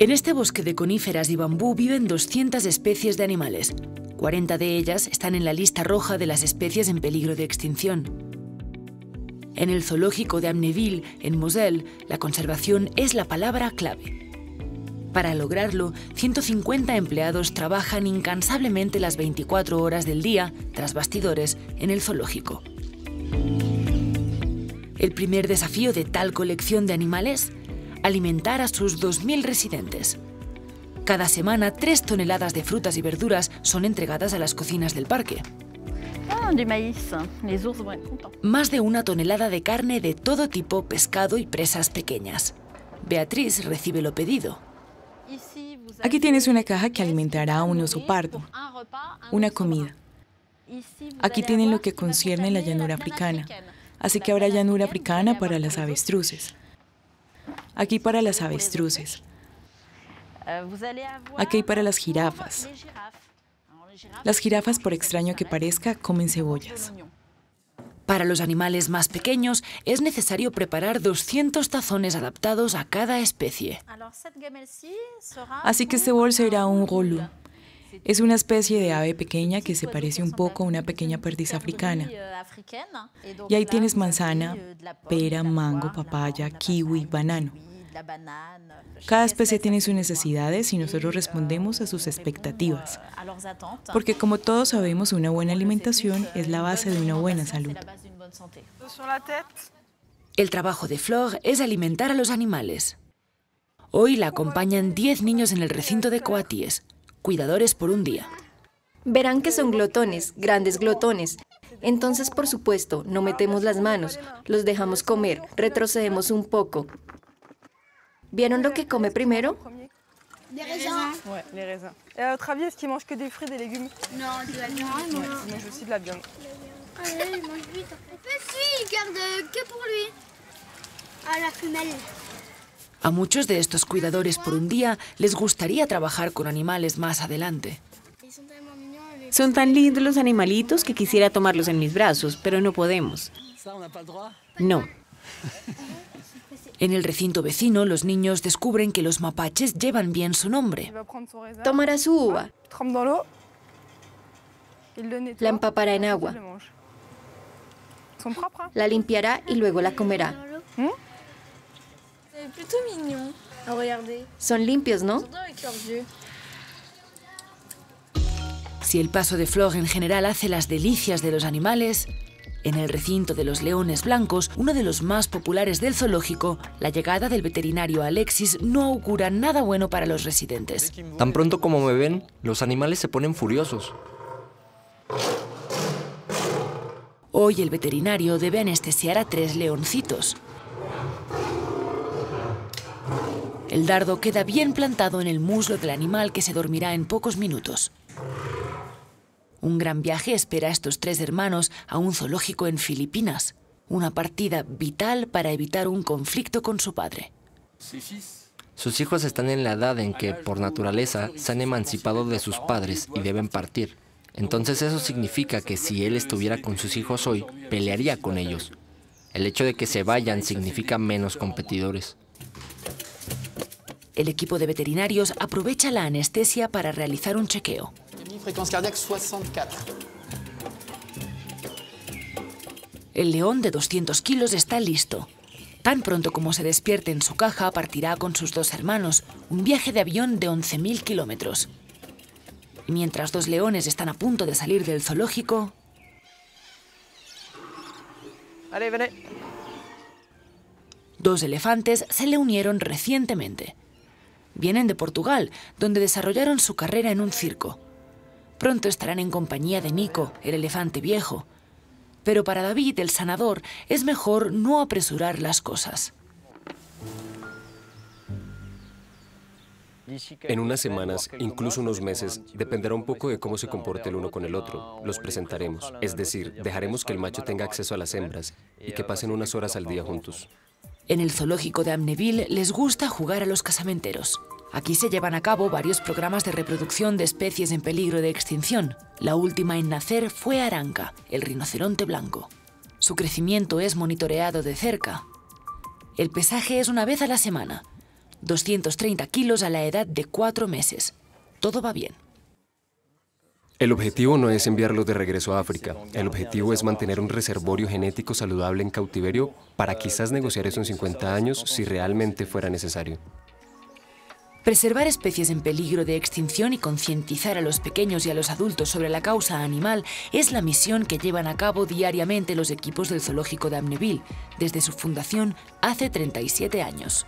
En este bosque de coníferas y bambú viven 200 especies de animales. 40 de ellas están en la lista roja de las especies en peligro de extinción. En el zoológico de Amneville, en Moselle, la conservación es la palabra clave. Para lograrlo, 150 empleados trabajan incansablemente las 24 horas del día, tras bastidores, en el zoológico. El primer desafío de tal colección de animales alimentar a sus 2.000 residentes. Cada semana, tres toneladas de frutas y verduras son entregadas a las cocinas del parque. Más de una tonelada de carne de todo tipo, pescado y presas pequeñas. Beatriz recibe lo pedido. Aquí tienes una caja que alimentará a un oso pardo, una comida. Aquí tienen lo que concierne la llanura africana, así que habrá llanura africana para las avestruces. Aquí para las avestruces. Aquí para las jirafas. Las jirafas, por extraño que parezca, comen cebollas. Para los animales más pequeños es necesario preparar 200 tazones adaptados a cada especie. Así que este bol será un rolú. Es una especie de ave pequeña que se parece un poco a una pequeña perdiz africana. Y ahí tienes manzana, pera, mango, papaya, kiwi, banano. Cada especie tiene sus necesidades y nosotros respondemos a sus expectativas. Porque como todos sabemos, una buena alimentación es la base de una buena salud. El trabajo de Flor es alimentar a los animales. Hoy la acompañan 10 niños en el recinto de Coaties, cuidadores por un día. Verán que son glotones, grandes glotones. Entonces, por supuesto, no metemos las manos, los dejamos comer, retrocedemos un poco. ¿Vieron lo que come primero? Des raisins. Ouais, les raisins. Et à votre avis, est-ce qu'ils mangent que des fruits, des légumes Non, de la viande. Ouais, ils mangent aussi de la viande. Allez, il mange vite. Mais si, il garde que pour lui. Ah, la femelle. A muchos de estos cuidadores por un día les gustaría trabajar con animales más adelante. Son tan lindos los animalitos que quisiera tomarlos en mis brazos, pero no podemos. No. En el recinto vecino, los niños descubren que los mapaches llevan bien su nombre. Tomará su uva, la empapará en agua, la limpiará y luego la comerá. Son limpios, ¿no? Si el paso de Flor en general hace las delicias de los animales, en el recinto de los leones blancos, uno de los más populares del zoológico, la llegada del veterinario Alexis no augura nada bueno para los residentes. Tan pronto como me ven, los animales se ponen furiosos. Hoy el veterinario debe anestesiar a tres leoncitos. El dardo queda bien plantado en el muslo del animal que se dormirá en pocos minutos. Un gran viaje espera a estos tres hermanos a un zoológico en Filipinas, una partida vital para evitar un conflicto con su padre. Sus hijos están en la edad en que, por naturaleza, se han emancipado de sus padres y deben partir. Entonces eso significa que si él estuviera con sus hijos hoy, pelearía con ellos. El hecho de que se vayan significa menos competidores. El equipo de veterinarios aprovecha la anestesia para realizar un chequeo. Fréquence cardiaque 64. El león de 200 kilos está listo. Tan pronto como se despierte en su caja, partirá con sus dos hermanos, un viaje de avión de 11.000 kilómetros. Mientras dos leones están a punto de salir del zoológico, Allez, venez. dos elefantes se le unieron recientemente. Vienen de Portugal, donde desarrollaron su carrera en un circo. Pronto estarán en compañía de Nico, el elefante viejo. Pero para David, el sanador, es mejor no apresurar las cosas. En unas semanas, incluso unos meses, dependerá un poco de cómo se comporte el uno con el otro. Los presentaremos, es decir, dejaremos que el macho tenga acceso a las hembras y que pasen unas horas al día juntos. En el zoológico de Amneville les gusta jugar a los casamenteros. Aquí se llevan a cabo varios programas de reproducción de especies en peligro de extinción. La última en nacer fue Aranca, el rinoceronte blanco. Su crecimiento es monitoreado de cerca. El pesaje es una vez a la semana. 230 kilos a la edad de cuatro meses. Todo va bien. El objetivo no es enviarlos de regreso a África. El objetivo es mantener un reservorio genético saludable en cautiverio para quizás negociar eso en 50 años si realmente fuera necesario. Preservar especies en peligro de extinción y concientizar a los pequeños y a los adultos sobre la causa animal es la misión que llevan a cabo diariamente los equipos del zoológico de Amneville desde su fundación hace 37 años.